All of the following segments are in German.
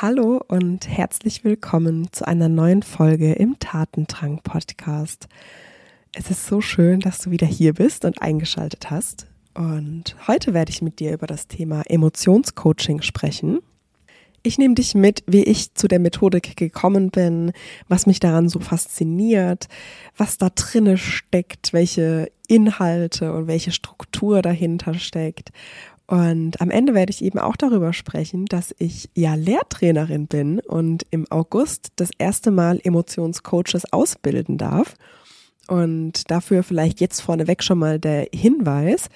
Hallo und herzlich willkommen zu einer neuen Folge im Tatendrang Podcast. Es ist so schön, dass du wieder hier bist und eingeschaltet hast. Und heute werde ich mit dir über das Thema Emotionscoaching sprechen. Ich nehme dich mit, wie ich zu der Methodik gekommen bin, was mich daran so fasziniert, was da drinne steckt, welche Inhalte und welche Struktur dahinter steckt. Und am Ende werde ich eben auch darüber sprechen, dass ich ja Lehrtrainerin bin und im August das erste Mal Emotionscoaches ausbilden darf. Und dafür vielleicht jetzt vorneweg schon mal der Hinweis.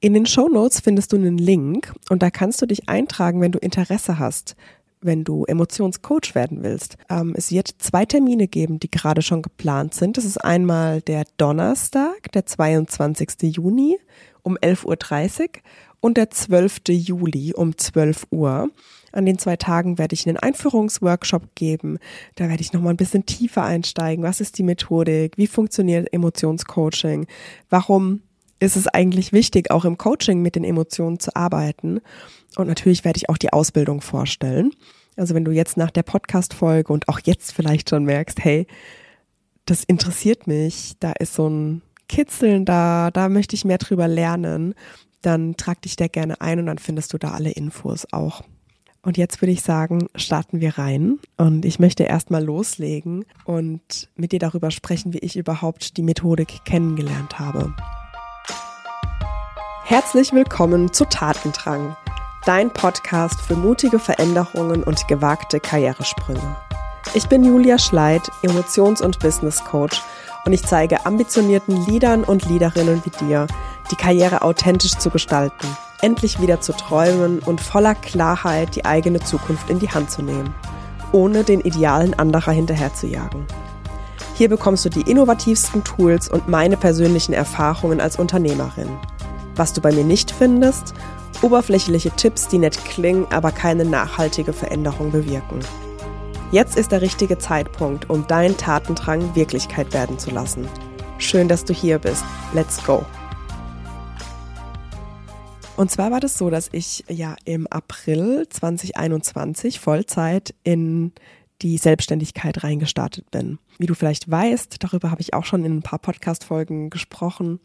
In den Show Notes findest du einen Link und da kannst du dich eintragen, wenn du Interesse hast wenn du Emotionscoach werden willst. Ähm, es wird zwei Termine geben, die gerade schon geplant sind. Das ist einmal der Donnerstag, der 22. Juni um 11.30 Uhr und der 12. Juli um 12 Uhr. An den zwei Tagen werde ich einen Einführungsworkshop geben. Da werde ich nochmal ein bisschen tiefer einsteigen. Was ist die Methodik? Wie funktioniert Emotionscoaching? Warum ist es eigentlich wichtig, auch im Coaching mit den Emotionen zu arbeiten? Und natürlich werde ich auch die Ausbildung vorstellen. Also wenn du jetzt nach der Podcast-Folge und auch jetzt vielleicht schon merkst, hey, das interessiert mich, da ist so ein Kitzeln da, da möchte ich mehr drüber lernen, dann trag dich da gerne ein und dann findest du da alle Infos auch. Und jetzt würde ich sagen, starten wir rein. Und ich möchte erstmal loslegen und mit dir darüber sprechen, wie ich überhaupt die Methodik kennengelernt habe. Herzlich willkommen zu Tatendrang, dein Podcast für mutige Veränderungen und gewagte Karrieresprünge. Ich bin Julia Schleid, Emotions- und Business Coach und ich zeige ambitionierten Leadern und Leaderinnen wie dir, die Karriere authentisch zu gestalten, endlich wieder zu träumen und voller Klarheit die eigene Zukunft in die Hand zu nehmen, ohne den Idealen anderer hinterherzujagen. Hier bekommst du die innovativsten Tools und meine persönlichen Erfahrungen als Unternehmerin. Was du bei mir nicht findest, oberflächliche Tipps, die nett klingen, aber keine nachhaltige Veränderung bewirken. Jetzt ist der richtige Zeitpunkt, um deinen Tatendrang Wirklichkeit werden zu lassen. Schön, dass du hier bist. Let's go! Und zwar war das so, dass ich ja im April 2021 Vollzeit in die Selbstständigkeit reingestartet bin. Wie du vielleicht weißt, darüber habe ich auch schon in ein paar Podcast-Folgen gesprochen,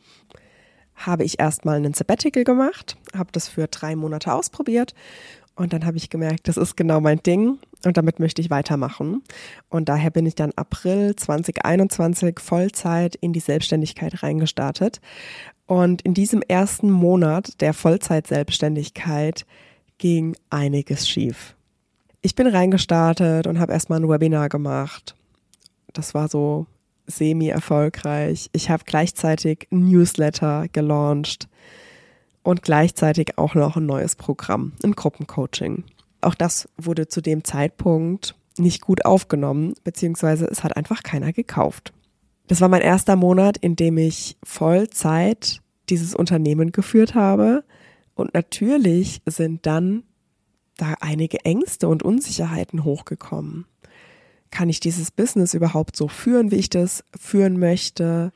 habe ich erstmal einen Sabbatical gemacht, habe das für drei Monate ausprobiert und dann habe ich gemerkt, das ist genau mein Ding und damit möchte ich weitermachen. Und daher bin ich dann April 2021 Vollzeit in die Selbstständigkeit reingestartet und in diesem ersten Monat der Vollzeitselbstständigkeit ging einiges schief. Ich bin reingestartet und habe erstmal ein Webinar gemacht. Das war so semi-erfolgreich. Ich habe gleichzeitig ein Newsletter gelauncht und gleichzeitig auch noch ein neues Programm, ein Gruppencoaching. Auch das wurde zu dem Zeitpunkt nicht gut aufgenommen, beziehungsweise es hat einfach keiner gekauft. Das war mein erster Monat, in dem ich Vollzeit dieses Unternehmen geführt habe. Und natürlich sind dann da einige Ängste und Unsicherheiten hochgekommen. Kann ich dieses Business überhaupt so führen, wie ich das führen möchte?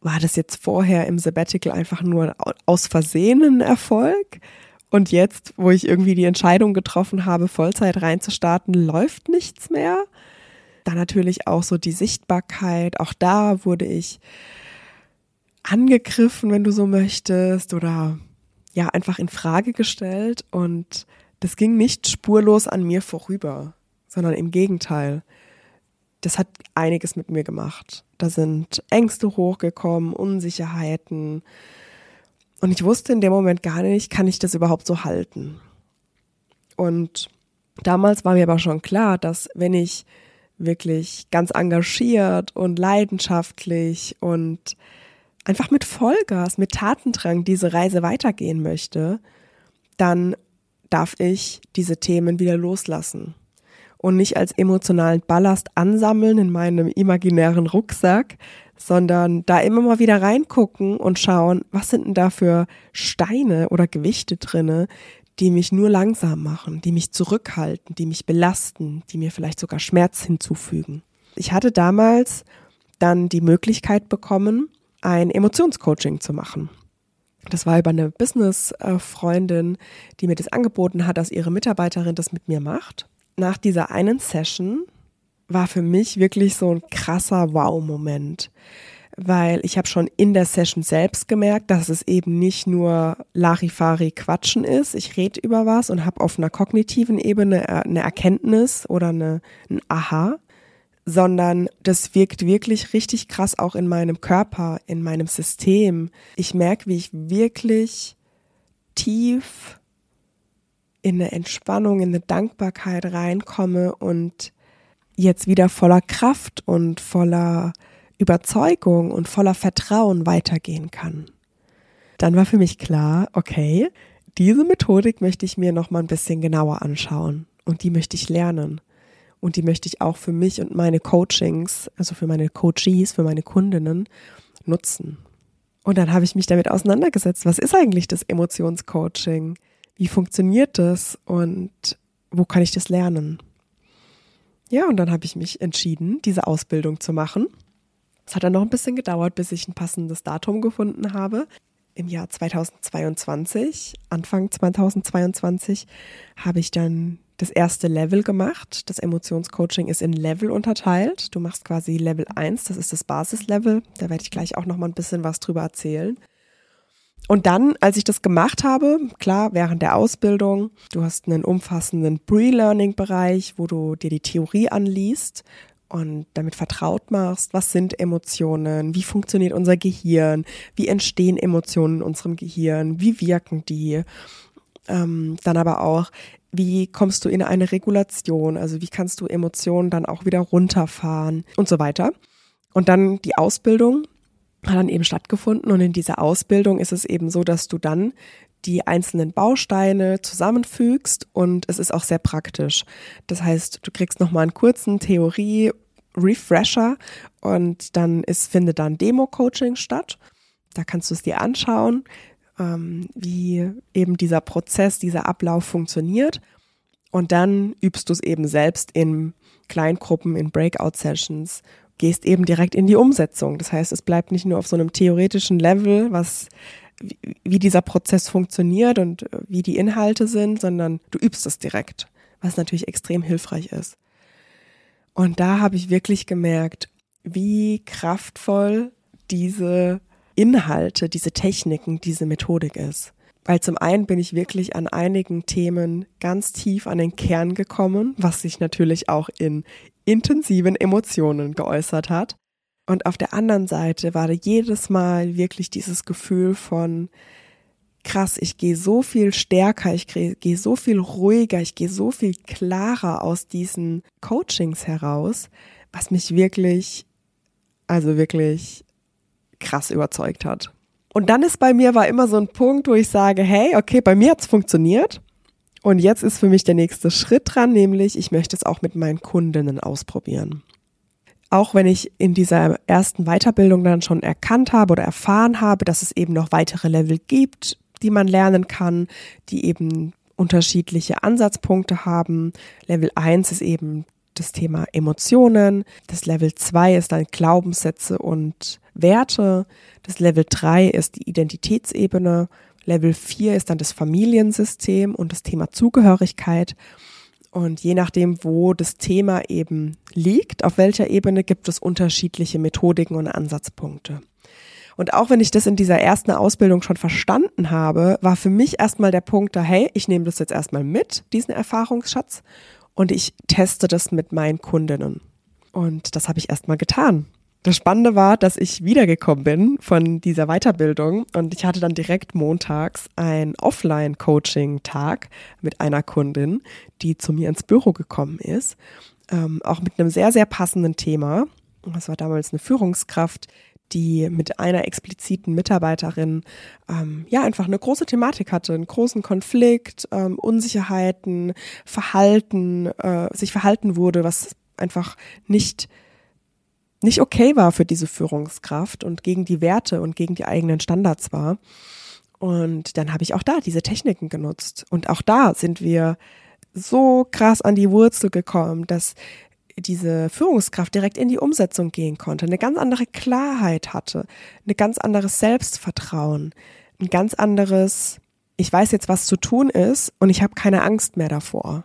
War das jetzt vorher im Sabbatical einfach nur aus Versehen ein Erfolg? Und jetzt, wo ich irgendwie die Entscheidung getroffen habe, Vollzeit reinzustarten, läuft nichts mehr? Dann natürlich auch so die Sichtbarkeit. Auch da wurde ich angegriffen, wenn du so möchtest, oder ja, einfach in Frage gestellt. Und das ging nicht spurlos an mir vorüber, sondern im Gegenteil. Das hat einiges mit mir gemacht. Da sind Ängste hochgekommen, Unsicherheiten. Und ich wusste in dem Moment gar nicht, kann ich das überhaupt so halten? Und damals war mir aber schon klar, dass wenn ich wirklich ganz engagiert und leidenschaftlich und einfach mit Vollgas, mit Tatendrang diese Reise weitergehen möchte, dann darf ich diese Themen wieder loslassen und nicht als emotionalen Ballast ansammeln in meinem imaginären Rucksack, sondern da immer mal wieder reingucken und schauen, was sind denn da für Steine oder Gewichte drinne, die mich nur langsam machen, die mich zurückhalten, die mich belasten, die mir vielleicht sogar Schmerz hinzufügen. Ich hatte damals dann die Möglichkeit bekommen, ein Emotionscoaching zu machen. Das war über eine Business-Freundin, die mir das angeboten hat, dass ihre Mitarbeiterin das mit mir macht. nach dieser einen Session war für mich wirklich so ein krasser Wow-Moment weil ich habe schon in der Session selbst gemerkt, dass es eben nicht nur Larifari Quatschen ist. Ich rede über was und habe auf einer kognitiven Ebene äh, eine Erkenntnis oder eine, ein Aha, sondern das wirkt wirklich richtig krass auch in meinem Körper, in meinem System. Ich merke, wie ich wirklich tief in eine Entspannung, in eine Dankbarkeit reinkomme und jetzt wieder voller Kraft und voller Überzeugung und voller Vertrauen weitergehen kann. Dann war für mich klar, okay, diese Methodik möchte ich mir noch mal ein bisschen genauer anschauen und die möchte ich lernen und die möchte ich auch für mich und meine Coachings, also für meine Coaches, für meine Kundinnen nutzen. Und dann habe ich mich damit auseinandergesetzt, was ist eigentlich das Emotionscoaching? Wie funktioniert das und wo kann ich das lernen? Ja, und dann habe ich mich entschieden, diese Ausbildung zu machen es hat dann noch ein bisschen gedauert, bis ich ein passendes Datum gefunden habe. Im Jahr 2022, Anfang 2022, habe ich dann das erste Level gemacht. Das Emotionscoaching ist in Level unterteilt. Du machst quasi Level 1, das ist das Basislevel. Da werde ich gleich auch noch mal ein bisschen was drüber erzählen. Und dann, als ich das gemacht habe, klar, während der Ausbildung, du hast einen umfassenden Pre-Learning-Bereich, wo du dir die Theorie anliest und damit vertraut machst, was sind Emotionen, wie funktioniert unser Gehirn, wie entstehen Emotionen in unserem Gehirn, wie wirken die, ähm, dann aber auch, wie kommst du in eine Regulation, also wie kannst du Emotionen dann auch wieder runterfahren? Und so weiter. Und dann die Ausbildung hat dann eben stattgefunden und in dieser Ausbildung ist es eben so, dass du dann die einzelnen Bausteine zusammenfügst und es ist auch sehr praktisch. Das heißt, du kriegst nochmal einen kurzen Theorie Refresher und dann ist, findet dann Demo-Coaching statt. Da kannst du es dir anschauen, ähm, wie eben dieser Prozess, dieser Ablauf funktioniert. Und dann übst du es eben selbst in Kleingruppen, in Breakout-Sessions, gehst eben direkt in die Umsetzung. Das heißt, es bleibt nicht nur auf so einem theoretischen Level, was wie dieser Prozess funktioniert und wie die Inhalte sind, sondern du übst es direkt, was natürlich extrem hilfreich ist. Und da habe ich wirklich gemerkt, wie kraftvoll diese Inhalte, diese Techniken, diese Methodik ist. Weil zum einen bin ich wirklich an einigen Themen ganz tief an den Kern gekommen, was sich natürlich auch in intensiven Emotionen geäußert hat. Und auf der anderen Seite war da jedes Mal wirklich dieses Gefühl von, krass, ich gehe so viel stärker, ich gehe so viel ruhiger, ich gehe so viel klarer aus diesen Coachings heraus, was mich wirklich, also wirklich krass überzeugt hat. Und dann ist bei mir war immer so ein Punkt, wo ich sage, hey, okay, bei mir hat's funktioniert. Und jetzt ist für mich der nächste Schritt dran, nämlich ich möchte es auch mit meinen Kundinnen ausprobieren. Auch wenn ich in dieser ersten Weiterbildung dann schon erkannt habe oder erfahren habe, dass es eben noch weitere Level gibt, die man lernen kann, die eben unterschiedliche Ansatzpunkte haben. Level 1 ist eben das Thema Emotionen. Das Level 2 ist dann Glaubenssätze und Werte. Das Level 3 ist die Identitätsebene. Level 4 ist dann das Familiensystem und das Thema Zugehörigkeit. Und je nachdem, wo das Thema eben liegt, auf welcher Ebene gibt es unterschiedliche Methodiken und Ansatzpunkte. Und auch wenn ich das in dieser ersten Ausbildung schon verstanden habe, war für mich erstmal der Punkt da, hey, ich nehme das jetzt erstmal mit, diesen Erfahrungsschatz, und ich teste das mit meinen Kundinnen. Und das habe ich erstmal getan. Das Spannende war, dass ich wiedergekommen bin von dieser Weiterbildung und ich hatte dann direkt montags ein Offline-Coaching-Tag mit einer Kundin, die zu mir ins Büro gekommen ist, ähm, auch mit einem sehr, sehr passenden Thema. Das war damals eine Führungskraft, die mit einer expliziten Mitarbeiterin ähm, ja einfach eine große Thematik hatte, einen großen Konflikt, ähm, Unsicherheiten, Verhalten, äh, sich verhalten wurde, was einfach nicht nicht okay war für diese Führungskraft und gegen die Werte und gegen die eigenen Standards war. Und dann habe ich auch da diese Techniken genutzt. Und auch da sind wir so krass an die Wurzel gekommen, dass diese Führungskraft direkt in die Umsetzung gehen konnte, eine ganz andere Klarheit hatte, ein ganz anderes Selbstvertrauen, ein ganz anderes, ich weiß jetzt, was zu tun ist und ich habe keine Angst mehr davor.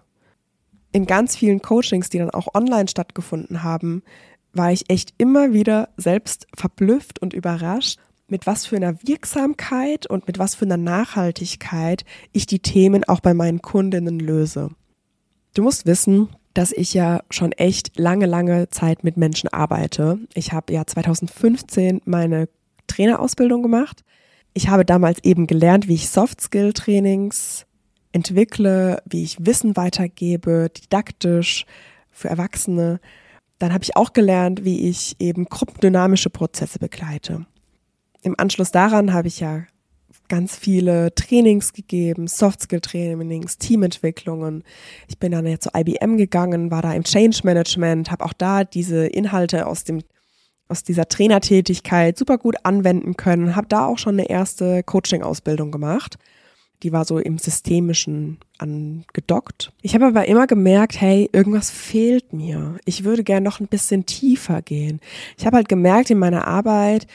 in ganz vielen Coachings, die dann auch online stattgefunden haben, war ich echt immer wieder selbst verblüfft und überrascht, mit was für einer Wirksamkeit und mit was für einer Nachhaltigkeit ich die Themen auch bei meinen Kundinnen löse. Du musst wissen, dass ich ja schon echt lange, lange Zeit mit Menschen arbeite. Ich habe ja 2015 meine Trainerausbildung gemacht. Ich habe damals eben gelernt, wie ich Soft-Skill-Trainings entwickle, wie ich Wissen weitergebe, didaktisch für Erwachsene. Dann habe ich auch gelernt, wie ich eben gruppendynamische Prozesse begleite. Im Anschluss daran habe ich ja ganz viele Trainings gegeben, Soft-Skill-Trainings, Teamentwicklungen. Ich bin dann ja zu IBM gegangen, war da im Change Management, habe auch da diese Inhalte aus dem aus dieser Trainertätigkeit super gut anwenden können, habe da auch schon eine erste Coaching-Ausbildung gemacht die war so im Systemischen angedockt. Ich habe aber immer gemerkt, hey, irgendwas fehlt mir. Ich würde gern noch ein bisschen tiefer gehen. Ich habe halt gemerkt in meiner Arbeit,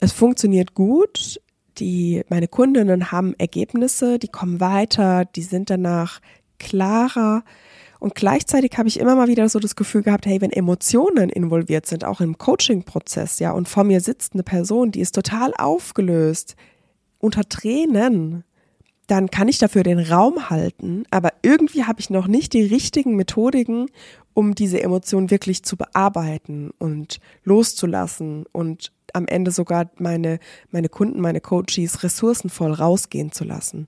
es funktioniert gut. Die, meine Kundinnen haben Ergebnisse, die kommen weiter, die sind danach klarer. Und gleichzeitig habe ich immer mal wieder so das Gefühl gehabt, hey, wenn Emotionen involviert sind, auch im Coaching-Prozess, ja, und vor mir sitzt eine Person, die ist total aufgelöst, unter Tränen, dann kann ich dafür den Raum halten, aber irgendwie habe ich noch nicht die richtigen Methodiken, um diese Emotion wirklich zu bearbeiten und loszulassen und am Ende sogar meine, meine Kunden, meine Coaches ressourcenvoll rausgehen zu lassen.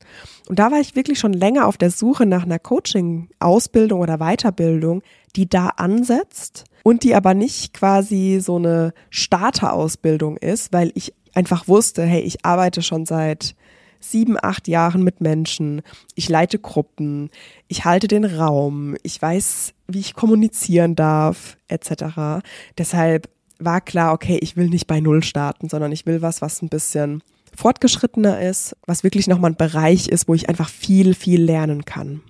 Und da war ich wirklich schon länger auf der Suche nach einer Coaching-Ausbildung oder Weiterbildung, die da ansetzt und die aber nicht quasi so eine Starterausbildung ist, weil ich einfach wusste, hey, ich arbeite schon seit sieben, acht Jahren mit Menschen. Ich leite Gruppen. Ich halte den Raum. Ich weiß, wie ich kommunizieren darf, etc. Deshalb war klar, okay, ich will nicht bei Null starten, sondern ich will was, was ein bisschen fortgeschrittener ist, was wirklich nochmal ein Bereich ist, wo ich einfach viel, viel lernen kann.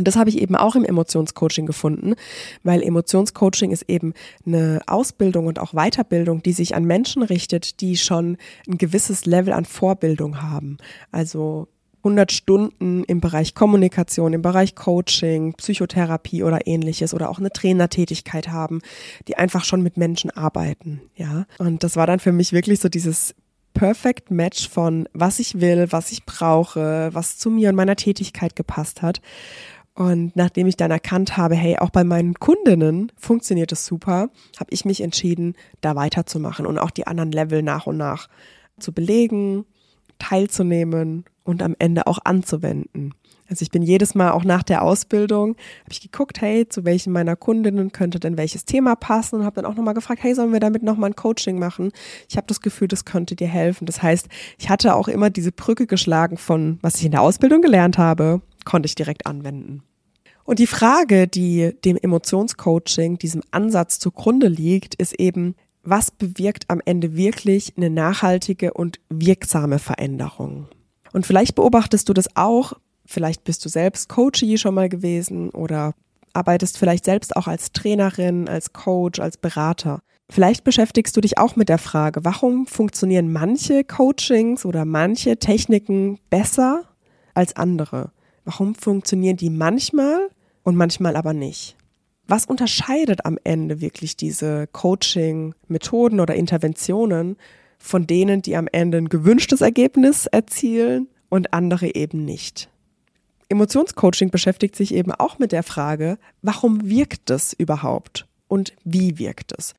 Und das habe ich eben auch im Emotionscoaching gefunden, weil Emotionscoaching ist eben eine Ausbildung und auch Weiterbildung, die sich an Menschen richtet, die schon ein gewisses Level an Vorbildung haben. Also 100 Stunden im Bereich Kommunikation, im Bereich Coaching, Psychotherapie oder ähnliches oder auch eine Trainertätigkeit haben, die einfach schon mit Menschen arbeiten, ja. Und das war dann für mich wirklich so dieses Perfect Match von was ich will, was ich brauche, was zu mir und meiner Tätigkeit gepasst hat. Und nachdem ich dann erkannt habe, hey, auch bei meinen Kundinnen funktioniert es super, habe ich mich entschieden, da weiterzumachen und auch die anderen Level nach und nach zu belegen, teilzunehmen und am Ende auch anzuwenden. Also ich bin jedes Mal auch nach der Ausbildung, habe ich geguckt, hey, zu welchen meiner Kundinnen könnte denn welches Thema passen und habe dann auch nochmal gefragt, hey, sollen wir damit nochmal ein Coaching machen? Ich habe das Gefühl, das könnte dir helfen. Das heißt, ich hatte auch immer diese Brücke geschlagen von, was ich in der Ausbildung gelernt habe, konnte ich direkt anwenden. Und die Frage, die dem Emotionscoaching, diesem Ansatz zugrunde liegt, ist eben, was bewirkt am Ende wirklich eine nachhaltige und wirksame Veränderung? Und vielleicht beobachtest du das auch, vielleicht bist du selbst Coachie schon mal gewesen oder arbeitest vielleicht selbst auch als Trainerin, als Coach, als Berater. Vielleicht beschäftigst du dich auch mit der Frage, warum funktionieren manche Coachings oder manche Techniken besser als andere? Warum funktionieren die manchmal und manchmal aber nicht? Was unterscheidet am Ende wirklich diese Coaching-Methoden oder Interventionen von denen, die am Ende ein gewünschtes Ergebnis erzielen und andere eben nicht? Emotionscoaching beschäftigt sich eben auch mit der Frage, warum wirkt es überhaupt und wie wirkt es?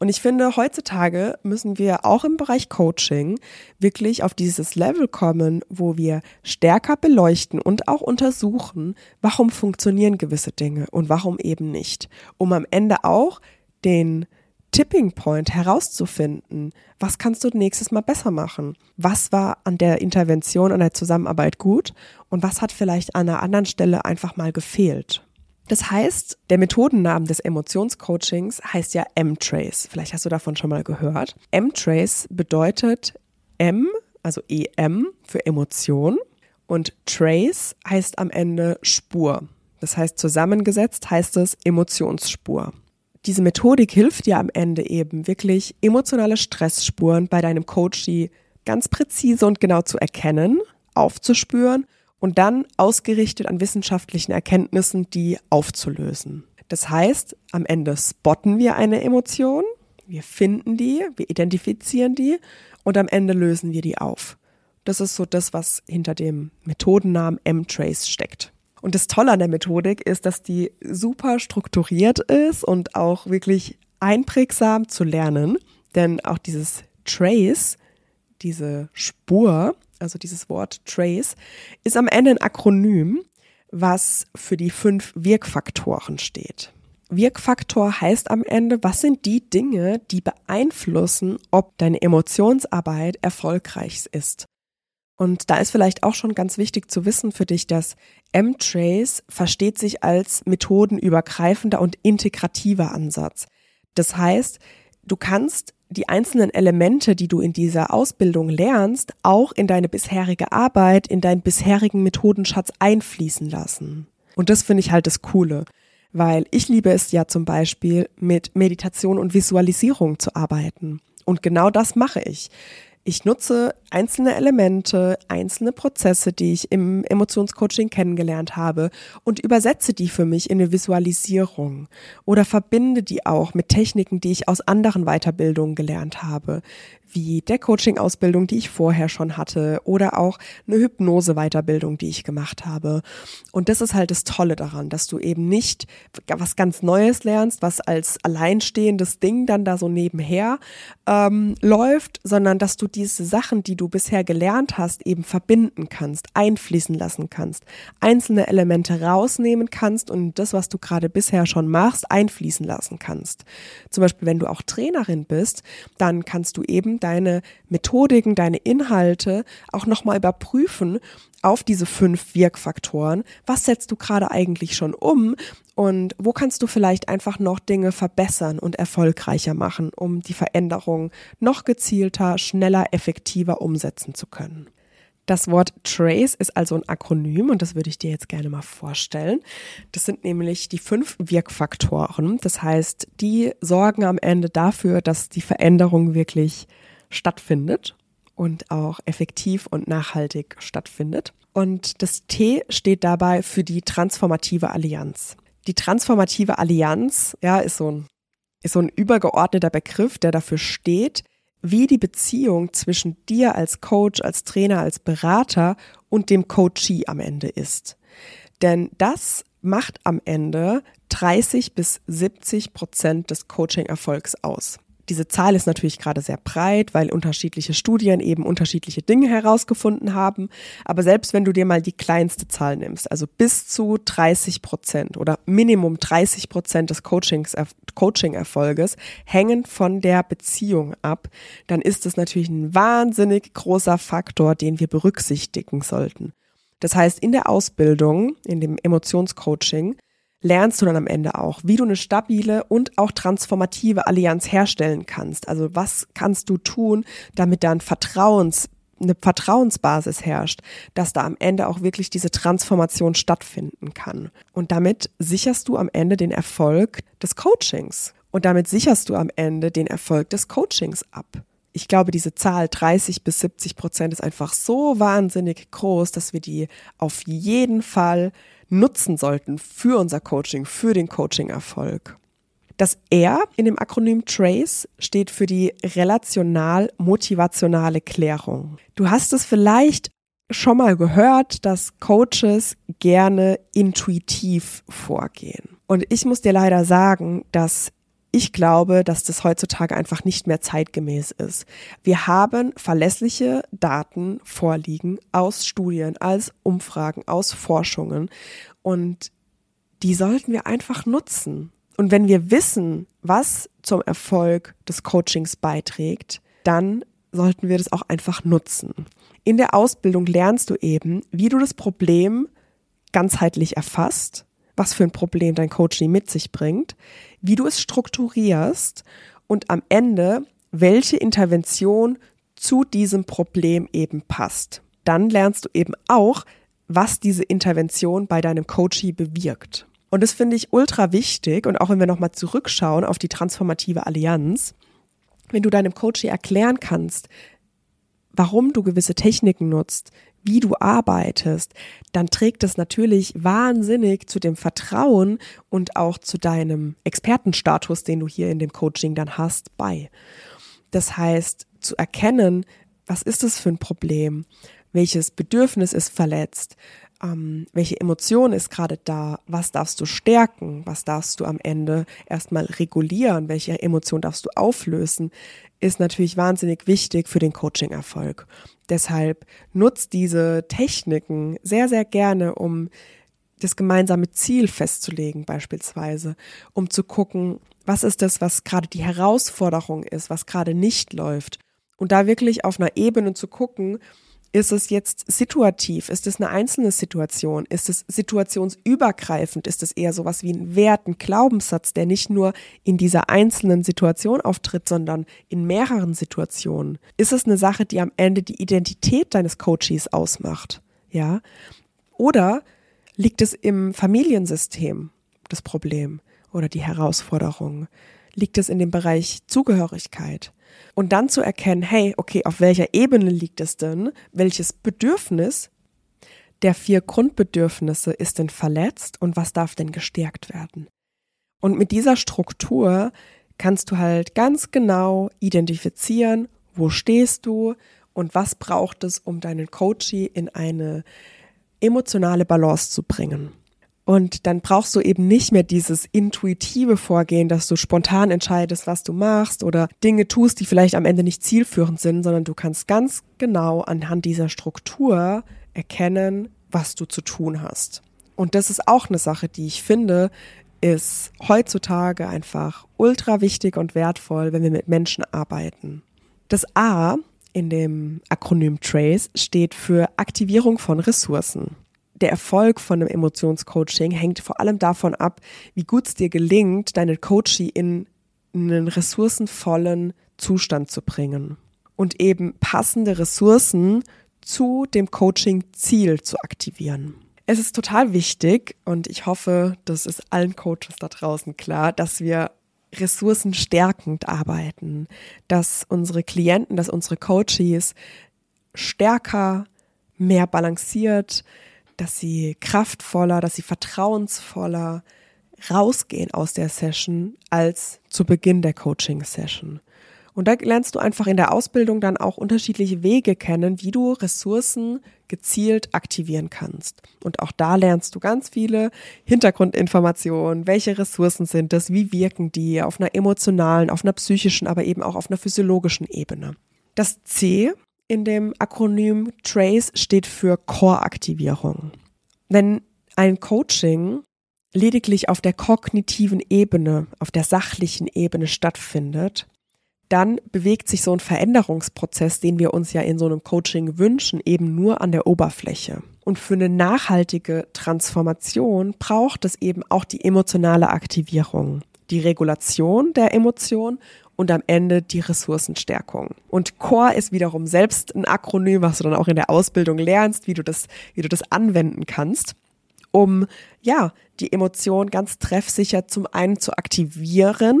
Und ich finde, heutzutage müssen wir auch im Bereich Coaching wirklich auf dieses Level kommen, wo wir stärker beleuchten und auch untersuchen, warum funktionieren gewisse Dinge und warum eben nicht, um am Ende auch den Tipping Point herauszufinden, was kannst du nächstes Mal besser machen? Was war an der Intervention, an der Zusammenarbeit gut und was hat vielleicht an einer anderen Stelle einfach mal gefehlt? Das heißt, der Methodennamen des Emotionscoachings heißt ja M-Trace. Vielleicht hast du davon schon mal gehört. M-Trace bedeutet M, also EM für Emotion und Trace heißt am Ende Spur. Das heißt, zusammengesetzt heißt es Emotionsspur. Diese Methodik hilft dir am Ende eben wirklich emotionale Stressspuren bei deinem Coachee ganz präzise und genau zu erkennen, aufzuspüren und dann ausgerichtet an wissenschaftlichen Erkenntnissen, die aufzulösen. Das heißt, am Ende spotten wir eine Emotion, wir finden die, wir identifizieren die und am Ende lösen wir die auf. Das ist so das, was hinter dem Methodennamen M-Trace steckt. Und das Tolle an der Methodik ist, dass die super strukturiert ist und auch wirklich einprägsam zu lernen. Denn auch dieses Trace, diese Spur, also dieses Wort Trace, ist am Ende ein Akronym, was für die fünf Wirkfaktoren steht. Wirkfaktor heißt am Ende, was sind die Dinge, die beeinflussen, ob deine Emotionsarbeit erfolgreich ist. Und da ist vielleicht auch schon ganz wichtig zu wissen für dich, dass M-Trace versteht sich als methodenübergreifender und integrativer Ansatz. Das heißt, du kannst die einzelnen Elemente, die du in dieser Ausbildung lernst, auch in deine bisherige Arbeit, in deinen bisherigen Methodenschatz einfließen lassen. Und das finde ich halt das Coole, weil ich liebe es ja zum Beispiel mit Meditation und Visualisierung zu arbeiten. Und genau das mache ich. Ich nutze einzelne Elemente, einzelne Prozesse, die ich im Emotionscoaching kennengelernt habe und übersetze die für mich in eine Visualisierung oder verbinde die auch mit Techniken, die ich aus anderen Weiterbildungen gelernt habe, wie der Coaching-Ausbildung, die ich vorher schon hatte oder auch eine Hypnose-Weiterbildung, die ich gemacht habe. Und das ist halt das Tolle daran, dass du eben nicht was ganz Neues lernst, was als alleinstehendes Ding dann da so nebenher ähm, läuft, sondern dass du diese Sachen, die du bisher gelernt hast, eben verbinden kannst, einfließen lassen kannst, einzelne Elemente rausnehmen kannst und das, was du gerade bisher schon machst, einfließen lassen kannst. Zum Beispiel, wenn du auch Trainerin bist, dann kannst du eben deine Methodiken, deine Inhalte auch nochmal überprüfen auf diese fünf Wirkfaktoren. Was setzt du gerade eigentlich schon um und wo kannst du vielleicht einfach noch Dinge verbessern und erfolgreicher machen, um die Veränderung noch gezielter, schneller, effektiver umsetzen zu können? Das Wort Trace ist also ein Akronym und das würde ich dir jetzt gerne mal vorstellen. Das sind nämlich die fünf Wirkfaktoren. Das heißt, die sorgen am Ende dafür, dass die Veränderung wirklich stattfindet und auch effektiv und nachhaltig stattfindet. Und das T steht dabei für die transformative Allianz. Die transformative Allianz, ja, ist so ein, ist so ein übergeordneter Begriff, der dafür steht, wie die Beziehung zwischen dir als Coach, als Trainer, als Berater und dem Coachee am Ende ist. Denn das macht am Ende 30 bis 70 Prozent des Coaching-Erfolgs aus. Diese Zahl ist natürlich gerade sehr breit, weil unterschiedliche Studien eben unterschiedliche Dinge herausgefunden haben. Aber selbst wenn du dir mal die kleinste Zahl nimmst, also bis zu 30 Prozent oder Minimum 30 Prozent des Coachings, Coaching-Erfolges hängen von der Beziehung ab, dann ist es natürlich ein wahnsinnig großer Faktor, den wir berücksichtigen sollten. Das heißt, in der Ausbildung, in dem Emotionscoaching, lernst du dann am Ende auch, wie du eine stabile und auch transformative Allianz herstellen kannst. Also was kannst du tun, damit dann Vertrauens eine Vertrauensbasis herrscht, dass da am Ende auch wirklich diese Transformation stattfinden kann. Und damit sicherst du am Ende den Erfolg des Coachings. Und damit sicherst du am Ende den Erfolg des Coachings ab. Ich glaube, diese Zahl 30 bis 70 Prozent ist einfach so wahnsinnig groß, dass wir die auf jeden Fall nutzen sollten für unser Coaching, für den Coaching-Erfolg. Das R in dem Akronym TRACE steht für die relational-motivationale Klärung. Du hast es vielleicht schon mal gehört, dass Coaches gerne intuitiv vorgehen. Und ich muss dir leider sagen, dass ich glaube, dass das heutzutage einfach nicht mehr zeitgemäß ist. Wir haben verlässliche Daten vorliegen aus Studien, als Umfragen, aus Forschungen und die sollten wir einfach nutzen. Und wenn wir wissen, was zum Erfolg des Coachings beiträgt, dann sollten wir das auch einfach nutzen. In der Ausbildung lernst du eben, wie du das Problem ganzheitlich erfasst, was für ein Problem dein Coaching mit sich bringt, wie du es strukturierst und am Ende, welche Intervention zu diesem Problem eben passt. Dann lernst du eben auch, was diese Intervention bei deinem Coachee bewirkt. Und das finde ich ultra wichtig. Und auch wenn wir nochmal zurückschauen auf die transformative Allianz, wenn du deinem Coachee erklären kannst, warum du gewisse Techniken nutzt, wie du arbeitest, dann trägt es natürlich wahnsinnig zu dem Vertrauen und auch zu deinem Expertenstatus, den du hier in dem Coaching dann hast, bei. Das heißt, zu erkennen, was ist es für ein Problem? Welches Bedürfnis ist verletzt? Ähm, welche Emotion ist gerade da? Was darfst du stärken? Was darfst du am Ende erstmal regulieren? Welche Emotion darfst du auflösen? Ist natürlich wahnsinnig wichtig für den Coaching-Erfolg. Deshalb nutzt diese Techniken sehr, sehr gerne, um das gemeinsame Ziel festzulegen, beispielsweise, um zu gucken, was ist das, was gerade die Herausforderung ist, was gerade nicht läuft. Und da wirklich auf einer Ebene zu gucken, ist es jetzt situativ? Ist es eine einzelne Situation? Ist es situationsübergreifend? Ist es eher sowas wie ein Wert, ein Glaubenssatz, der nicht nur in dieser einzelnen Situation auftritt, sondern in mehreren Situationen? Ist es eine Sache, die am Ende die Identität deines Coaches ausmacht? Ja? Oder liegt es im Familiensystem, das Problem oder die Herausforderung? Liegt es in dem Bereich Zugehörigkeit? Und dann zu erkennen, hey, okay, auf welcher Ebene liegt es denn? Welches Bedürfnis der vier Grundbedürfnisse ist denn verletzt und was darf denn gestärkt werden? Und mit dieser Struktur kannst du halt ganz genau identifizieren, wo stehst du und was braucht es, um deinen Coachie in eine emotionale Balance zu bringen. Und dann brauchst du eben nicht mehr dieses intuitive Vorgehen, dass du spontan entscheidest, was du machst oder Dinge tust, die vielleicht am Ende nicht zielführend sind, sondern du kannst ganz genau anhand dieser Struktur erkennen, was du zu tun hast. Und das ist auch eine Sache, die ich finde, ist heutzutage einfach ultra wichtig und wertvoll, wenn wir mit Menschen arbeiten. Das A in dem Akronym TRACE steht für Aktivierung von Ressourcen der Erfolg von einem Emotionscoaching hängt vor allem davon ab, wie gut es dir gelingt, deinen Coachie in einen ressourcenvollen Zustand zu bringen und eben passende Ressourcen zu dem Coaching-Ziel zu aktivieren. Es ist total wichtig und ich hoffe, das ist allen Coaches da draußen klar, dass wir ressourcenstärkend arbeiten, dass unsere Klienten, dass unsere Coaches stärker, mehr balanciert, dass sie kraftvoller, dass sie vertrauensvoller rausgehen aus der Session als zu Beginn der Coaching-Session. Und da lernst du einfach in der Ausbildung dann auch unterschiedliche Wege kennen, wie du Ressourcen gezielt aktivieren kannst. Und auch da lernst du ganz viele Hintergrundinformationen. Welche Ressourcen sind das? Wie wirken die auf einer emotionalen, auf einer psychischen, aber eben auch auf einer physiologischen Ebene? Das C in dem Akronym TRACE steht für Core-Aktivierung. Wenn ein Coaching lediglich auf der kognitiven Ebene, auf der sachlichen Ebene stattfindet, dann bewegt sich so ein Veränderungsprozess, den wir uns ja in so einem Coaching wünschen, eben nur an der Oberfläche. Und für eine nachhaltige Transformation braucht es eben auch die emotionale Aktivierung, die Regulation der Emotion und am Ende die Ressourcenstärkung. Und Core ist wiederum selbst ein Akronym, was du dann auch in der Ausbildung lernst, wie du das, wie du das anwenden kannst, um ja, die Emotion ganz treffsicher zum einen zu aktivieren.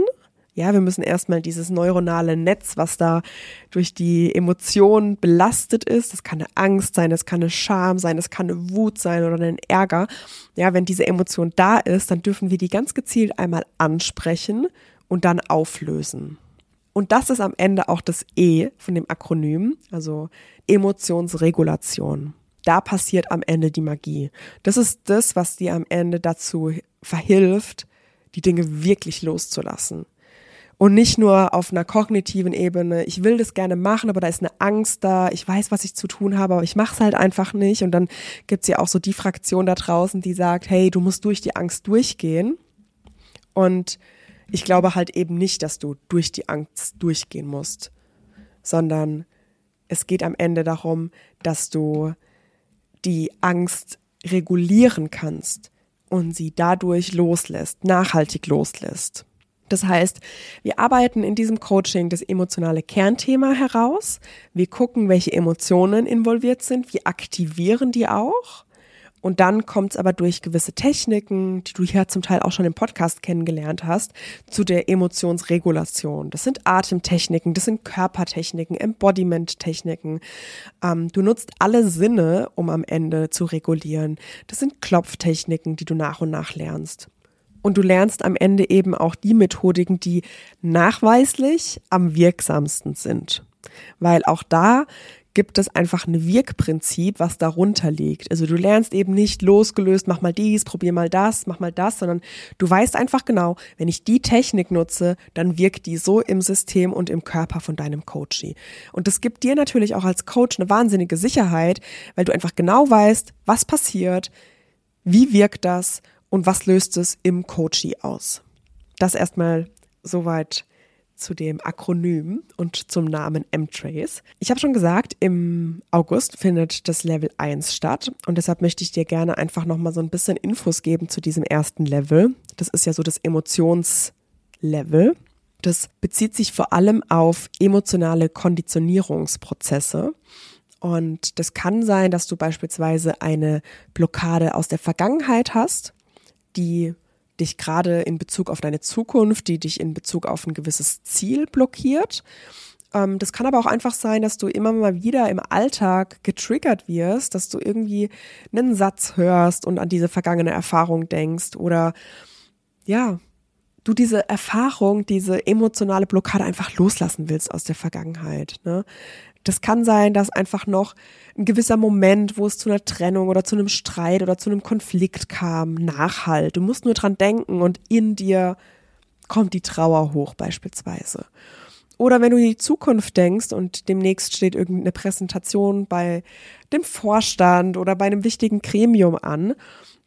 Ja, wir müssen erstmal dieses neuronale Netz, was da durch die Emotionen belastet ist, das kann eine Angst sein, das kann eine Scham sein, das kann eine Wut sein oder ein Ärger. Ja, wenn diese Emotion da ist, dann dürfen wir die ganz gezielt einmal ansprechen und dann auflösen. Und das ist am Ende auch das E von dem Akronym, also Emotionsregulation. Da passiert am Ende die Magie. Das ist das, was dir am Ende dazu verhilft, die Dinge wirklich loszulassen. Und nicht nur auf einer kognitiven Ebene, ich will das gerne machen, aber da ist eine Angst da, ich weiß, was ich zu tun habe, aber ich mache es halt einfach nicht. Und dann gibt es ja auch so die Fraktion da draußen, die sagt, hey, du musst durch die Angst durchgehen. Und ich glaube halt eben nicht, dass du durch die Angst durchgehen musst, sondern es geht am Ende darum, dass du die Angst regulieren kannst und sie dadurch loslässt, nachhaltig loslässt. Das heißt, wir arbeiten in diesem Coaching das emotionale Kernthema heraus. Wir gucken, welche Emotionen involviert sind. Wir aktivieren die auch Und dann kommt es aber durch gewisse Techniken, die du hier zum Teil auch schon im Podcast kennengelernt hast, zu der Emotionsregulation. Das sind Atemtechniken, das sind Körpertechniken, Embodiment-Techniken. Ähm, du nutzt alle Sinne, um am Ende zu regulieren. Das sind Klopftechniken, die du nach und nach lernst. Und du lernst am Ende eben auch die Methodiken, die nachweislich am wirksamsten sind. Weil auch da gibt es einfach ein Wirkprinzip, was darunter liegt. Also du lernst eben nicht losgelöst, mach mal dies, probier mal das, mach mal das, sondern du weißt einfach genau, wenn ich die Technik nutze, dann wirkt die so im System und im Körper von deinem Coachie. Und das gibt dir natürlich auch als Coach eine wahnsinnige Sicherheit, weil du einfach genau weißt, was passiert, wie wirkt das und was löst es im Coachie aus. Das erstmal soweit zu dem Akronym und zum Namen M-Trace. Ich habe schon gesagt, im August findet das Level 1 statt und deshalb möchte ich dir gerne einfach nochmal so ein bisschen Infos geben zu diesem ersten Level. Das ist ja so das Emotionslevel. Das bezieht sich vor allem auf emotionale Konditionierungsprozesse. Und das kann sein, dass du beispielsweise eine Blockade aus der Vergangenheit hast, die dich gerade in Bezug auf deine Zukunft, die dich in Bezug auf ein gewisses Ziel blockiert. Ähm, das kann aber auch einfach sein, dass du immer mal wieder im Alltag getriggert wirst, dass du irgendwie einen Satz hörst und an diese vergangene Erfahrung denkst oder ja, du diese Erfahrung, diese emotionale Blockade einfach loslassen willst aus der Vergangenheit. Ne? Das kann sein, dass einfach noch ein gewisser Moment, wo es zu einer Trennung oder zu einem Streit oder zu einem Konflikt kam, nachhalt. Du musst nur dran denken und in dir kommt die Trauer hoch beispielsweise. Oder wenn du in die Zukunft denkst und demnächst steht irgendeine Präsentation bei dem Vorstand oder bei einem wichtigen Gremium an,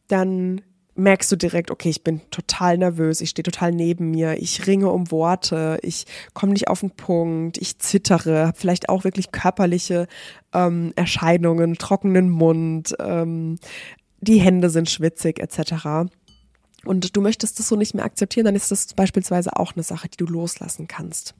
dann merkst du direkt, okay, ich bin total nervös, ich stehe total neben mir, ich ringe um Worte, ich komme nicht auf den Punkt, ich zittere, habe vielleicht auch wirklich körperliche ähm, Erscheinungen, trockenen Mund, ähm, die Hände sind schwitzig etc. Und du möchtest das so nicht mehr akzeptieren, dann ist das beispielsweise auch eine Sache, die du loslassen kannst.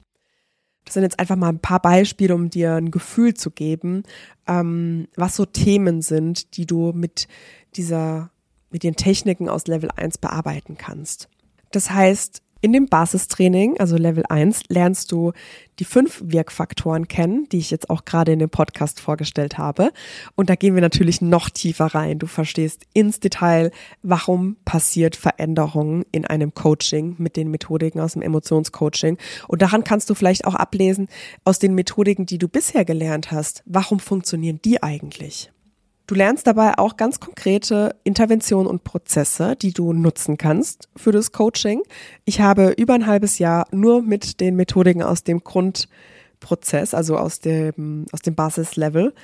Das sind jetzt einfach mal ein paar Beispiele, um dir ein Gefühl zu geben, ähm, was so Themen sind, die du mit dieser mit den Techniken aus Level 1 bearbeiten kannst. Das heißt, in dem Basistraining, also Level 1, lernst du die fünf Wirkfaktoren kennen, die ich jetzt auch gerade in dem Podcast vorgestellt habe. Und da gehen wir natürlich noch tiefer rein. Du verstehst ins Detail, warum passiert Veränderungen in einem Coaching mit den Methodiken aus dem Emotionscoaching. Und daran kannst du vielleicht auch ablesen aus den Methodiken, die du bisher gelernt hast, warum funktionieren die eigentlich? Du lernst dabei auch ganz konkrete Interventionen und Prozesse, die du nutzen kannst für das Coaching. Ich habe über ein halbes Jahr nur mit den Methodiken aus dem Grundprozess, also aus dem, aus dem Basislevel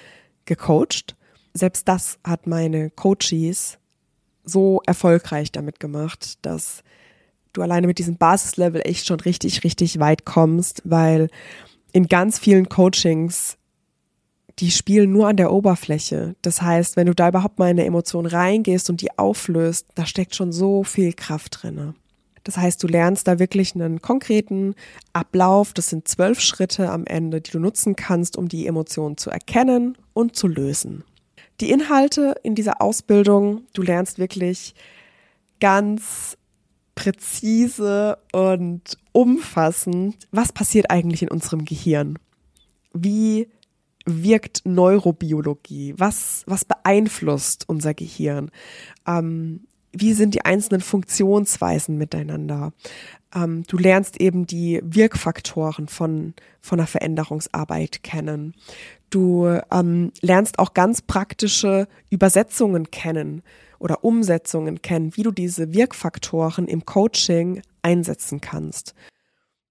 gecoacht. Selbst das hat meine Coaches so erfolgreich damit gemacht, dass du alleine mit diesem Basislevel echt schon richtig, richtig weit kommst, weil in ganz vielen Coachings die spielen nur an der Oberfläche. Das heißt, wenn du da überhaupt mal in eine Emotion reingehst und die auflöst, da steckt schon so viel Kraft drinne. Das heißt, du lernst da wirklich einen konkreten Ablauf. Das sind zwölf Schritte am Ende, die du nutzen kannst, um die Emotionen zu erkennen und zu lösen. Die Inhalte in dieser Ausbildung, du lernst wirklich ganz präzise und umfassend, was passiert eigentlich in unserem Gehirn? Wie wirkt Neurobiologie? Was, was beeinflusst unser Gehirn? Ähm, wie sind die einzelnen Funktionsweisen miteinander? Ähm, du lernst eben die Wirkfaktoren von, von einer Veränderungsarbeit kennen. Du ähm, lernst auch ganz praktische Übersetzungen kennen oder Umsetzungen kennen, wie du diese Wirkfaktoren im Coaching einsetzen kannst.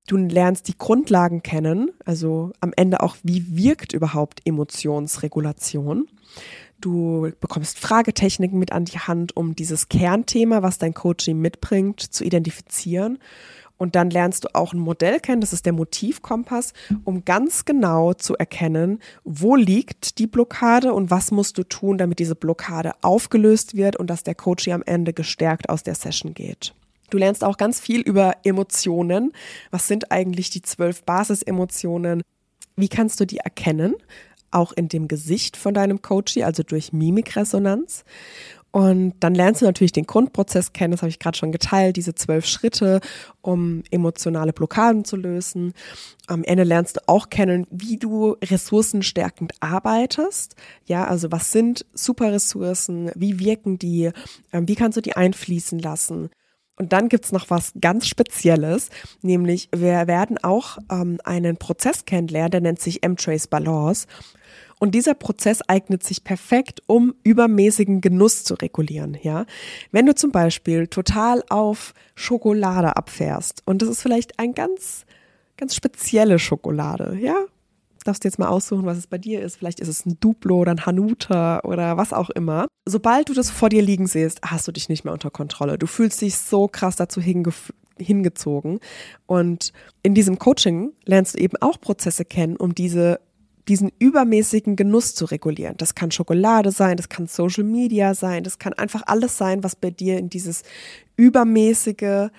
Du lernst die Grundlagen kennen, also am Ende auch, wie wirkt überhaupt Emotionsregulation. Du bekommst Fragetechniken mit an die Hand, um dieses Kernthema, was dein Coaching mitbringt, zu identifizieren. Und dann lernst du auch ein Modell kennen, das ist der Motivkompass, um ganz genau zu erkennen, wo liegt die Blockade und was musst du tun, damit diese Blockade aufgelöst wird und dass der Coaching am Ende gestärkt aus der Session geht. Du lernst auch ganz viel über Emotionen. Was sind eigentlich die zwölf Basisemotionen? Wie kannst du die erkennen? Auch in dem Gesicht von deinem Coachie, also durch Mimikresonanz. Und dann lernst du natürlich den Grundprozess kennen, das habe ich gerade schon geteilt, diese zwölf Schritte, um emotionale Blockaden zu lösen. Am Ende lernst du auch kennen, wie du ressourcenstärkend arbeitest. Ja, also was sind Superressourcen? Wie wirken die? Ähm, wie kannst du die einfließen lassen? Und dann gibt's noch was ganz Spezielles, nämlich wir werden auch ähm, einen Prozess kennenlernen, der nennt sich M-Trace Balance. Und dieser Prozess eignet sich perfekt, um übermäßigen Genuss zu regulieren, ja. Wenn du zum Beispiel total auf Schokolade abfährst und das ist vielleicht ein ganz, ganz spezielle Schokolade, ja. Darfst du jetzt mal aussuchen, was es bei dir ist. Vielleicht ist es ein Duplo oder ein Hanuta oder was auch immer. Sobald du das vor dir liegen siehst, hast du dich nicht mehr unter Kontrolle. Du fühlst dich so krass dazu hingezogen. Und in diesem Coaching lernst du eben auch Prozesse kennen, um diese diesen übermäßigen Genuss zu regulieren. Das kann Schokolade sein, das kann Social Media sein, das kann einfach alles sein, was bei dir in dieses übermäßige,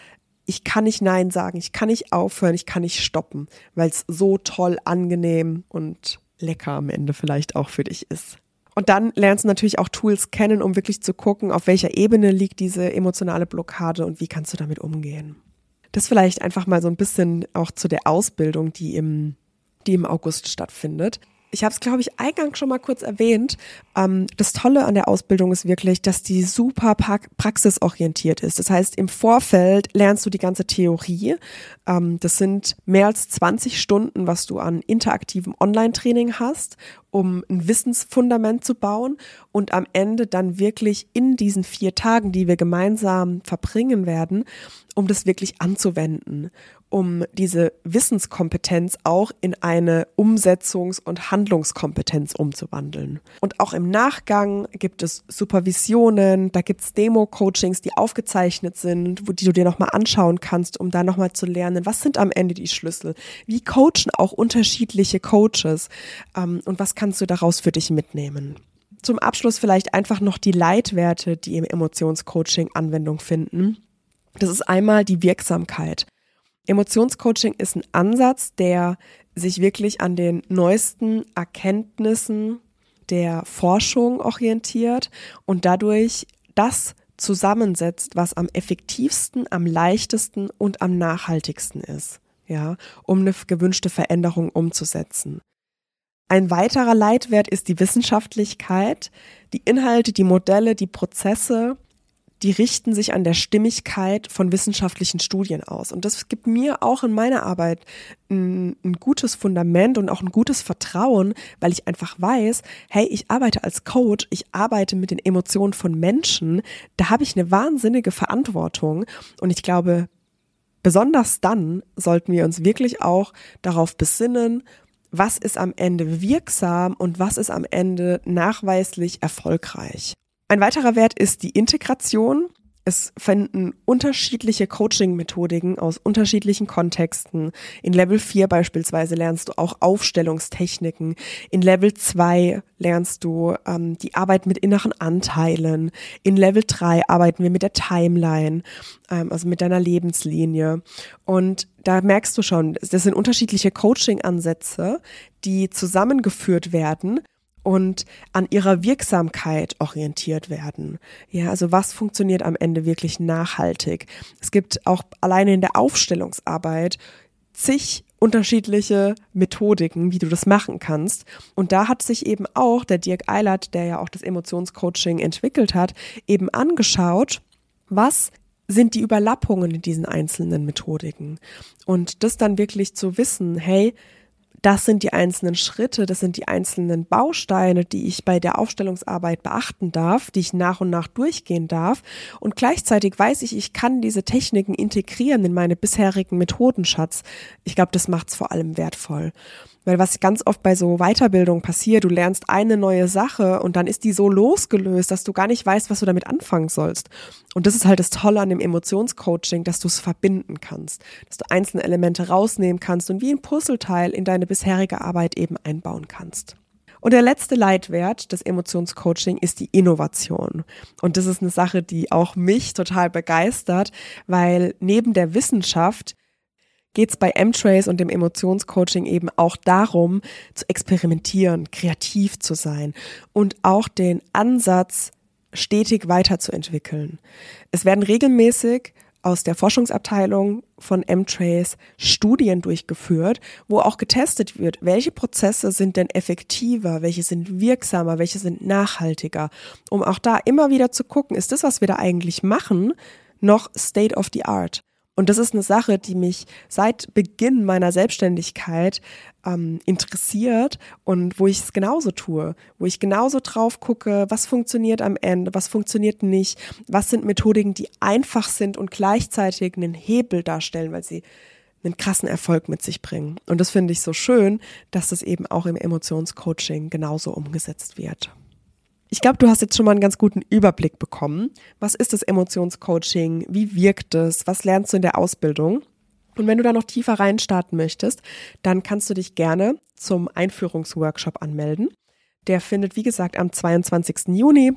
ich kann nicht Nein sagen, ich kann nicht aufhören, ich kann nicht stoppen, weil es so toll, angenehm und lecker am Ende vielleicht auch für dich ist. Und dann lernst du natürlich auch Tools kennen, um wirklich zu gucken, auf welcher Ebene liegt diese emotionale Blockade und wie kannst du damit umgehen. Das vielleicht einfach mal so ein bisschen auch zu der Ausbildung, die im die im August stattfindet. Ich habe es, glaube ich, eingangs schon mal kurz erwähnt. Ähm, das Tolle an der Ausbildung ist wirklich, dass die super praxisorientiert ist. Das heißt, im Vorfeld lernst du die ganze Theorie. Ähm, das sind mehr als 20 Stunden, was du an interaktivem Online-Training hast, um ein Wissensfundament zu bauen und am Ende dann wirklich in diesen vier Tagen, die wir gemeinsam verbringen werden, um das wirklich anzuwenden um diese Wissenskompetenz auch in eine Umsetzungs- und Handlungskompetenz umzuwandeln. Und auch im Nachgang gibt es Supervisionen, da gibt es Demo-Coachings, die aufgezeichnet sind, wo die du dir nochmal anschauen kannst, um da nochmal zu lernen, was sind am Ende die Schlüssel? Wie coachen auch unterschiedliche Coaches? Ähm, und was kannst du daraus für dich mitnehmen? Zum Abschluss vielleicht einfach noch die Leitwerte, die im Emotionscoaching Anwendung finden. Das ist einmal die Wirksamkeit. Emotionscoaching ist ein Ansatz, der sich wirklich an den neuesten Erkenntnissen der Forschung orientiert und dadurch das zusammensetzt, was am effektivsten, am leichtesten und am nachhaltigsten ist, ja, um eine gewünschte Veränderung umzusetzen. Ein weiterer Leitwert ist die Wissenschaftlichkeit, die Inhalte, die Modelle, die Prozesse die richten sich an der Stimmigkeit von wissenschaftlichen Studien aus. Und das gibt mir auch in meiner Arbeit ein, ein, gutes Fundament und auch ein gutes Vertrauen, weil ich einfach weiß, hey, ich arbeite als Coach, ich arbeite mit den Emotionen von Menschen, da habe ich eine wahnsinnige Verantwortung. Und ich glaube, besonders dann sollten wir uns wirklich auch darauf besinnen, was ist am Ende wirksam und was ist am Ende nachweislich erfolgreich. Ein weiterer Wert ist die Integration. Es finden unterschiedliche Coaching-Methodiken aus unterschiedlichen Kontexten. In Level 4 beispielsweise lernst du auch Aufstellungstechniken. In Level 2 lernst du ähm, die Arbeit mit inneren Anteilen. In Level 3 arbeiten wir mit der Timeline, ähm, also mit deiner Lebenslinie. Und da merkst du schon, das sind unterschiedliche Coaching-Ansätze, die zusammengeführt werden und an ihrer Wirksamkeit orientiert werden. Ja, also was funktioniert am Ende wirklich nachhaltig? Es gibt auch alleine in der Aufstellungsarbeit zig unterschiedliche Methodiken, wie du das machen kannst. Und da hat sich eben auch der Dirk Eilert, der ja auch das Emotionscoaching entwickelt hat, eben angeschaut, was sind die Überlappungen in diesen einzelnen Methodiken. Und das dann wirklich zu wissen, hey, das sind die einzelnen Schritte, das sind die einzelnen Bausteine, die ich bei der Aufstellungsarbeit beachten darf, die ich nach und nach durchgehen darf. Und gleichzeitig weiß ich, ich kann diese Techniken integrieren in meine bisherigen Methodenschatz. Ich glaube, das macht es vor allem wertvoll. Weil was ganz oft bei so Weiterbildung passiert, du lernst eine neue Sache und dann ist die so losgelöst, dass du gar nicht weißt, was du damit anfangen sollst. Und das ist halt das Tolle an dem Emotionscoaching, dass du es verbinden kannst, dass du einzelne Elemente rausnehmen kannst und wie ein Puzzleteil in deine bisherige Arbeit eben einbauen kannst. Und der letzte Leitwert des Emotionscoaching ist die Innovation. Und das ist eine Sache, die auch mich total begeistert, weil neben der Wissenschaft geht es bei M-Trace und dem Emotionscoaching eben auch darum, zu experimentieren, kreativ zu sein und auch den Ansatz stetig weiterzuentwickeln. Es werden regelmäßig aus der Forschungsabteilung von M-Trace Studien durchgeführt, wo auch getestet wird, welche Prozesse sind denn effektiver, welche sind wirksamer, welche sind nachhaltiger, um auch da immer wieder zu gucken, ist das, was wir da eigentlich machen, noch State of the Art? Und das ist eine Sache, die mich seit Beginn meiner Selbstständigkeit ähm, interessiert und wo ich es genauso tue, wo ich genauso drauf gucke, was funktioniert am Ende, was funktioniert nicht, was sind Methodiken, die einfach sind und gleichzeitig einen Hebel darstellen, weil sie einen krassen Erfolg mit sich bringen. Und das finde ich so schön, dass das eben auch im Emotionscoaching genauso umgesetzt wird. Ich glaube, du hast jetzt schon mal einen ganz guten Überblick bekommen. Was ist das Emotionscoaching? Wie wirkt es? Was lernst du in der Ausbildung? Und wenn du da noch tiefer reinstarten möchtest, dann kannst du dich gerne zum Einführungsworkshop anmelden. Der findet, wie gesagt, am 22. Juni.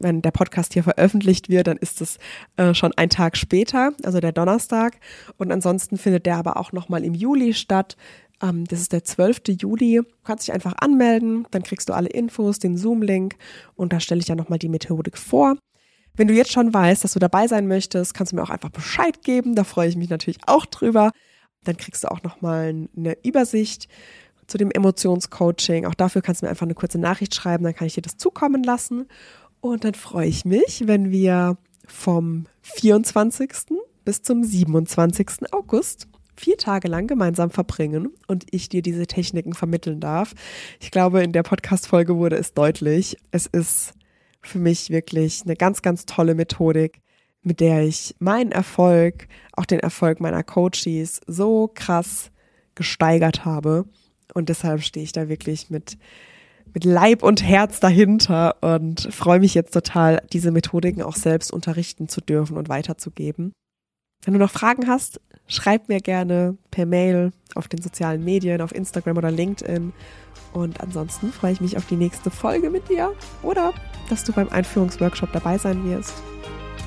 Wenn der Podcast hier veröffentlicht wird, dann ist es äh, schon ein Tag später, also der Donnerstag. Und ansonsten findet der aber auch nochmal im Juli statt. Ähm, das ist der 12. Juli. Du kannst dich einfach anmelden, dann kriegst du alle Infos, den Zoom-Link und da stelle ich dann nochmal die Methodik vor. Wenn du jetzt schon weißt, dass du dabei sein möchtest, kannst du mir auch einfach Bescheid geben. Da freue ich mich natürlich auch drüber. Dann kriegst du auch nochmal eine Übersicht zu dem Emotionscoaching. Auch dafür kannst du mir einfach eine kurze Nachricht schreiben, dann kann ich dir das zukommen lassen. Und dann freue ich mich, wenn wir vom 24. bis zum 27. August vier Tage lang gemeinsam verbringen und ich dir diese Techniken vermitteln darf. Ich glaube, in der Podcast-Folge wurde es deutlich. Es ist für mich wirklich eine ganz, ganz tolle Methodik, mit der ich meinen Erfolg, auch den Erfolg meiner Coaches so krass gesteigert habe. Und deshalb stehe ich da wirklich mit, mit Leib und Herz dahinter und freue mich jetzt total, diese Methodiken auch selbst unterrichten zu dürfen und weiterzugeben. Wenn du noch Fragen hast, schreib mir gerne per Mail auf den sozialen Medien, auf Instagram oder LinkedIn. Und ansonsten freue ich mich auf die nächste Folge mit dir oder dass du beim Einführungsworkshop dabei sein wirst.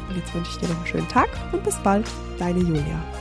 Und jetzt wünsche ich dir noch einen schönen Tag und bis bald, deine Julia.